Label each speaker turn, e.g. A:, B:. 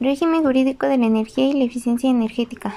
A: Régimen jurídico de la energía y la eficiencia energética.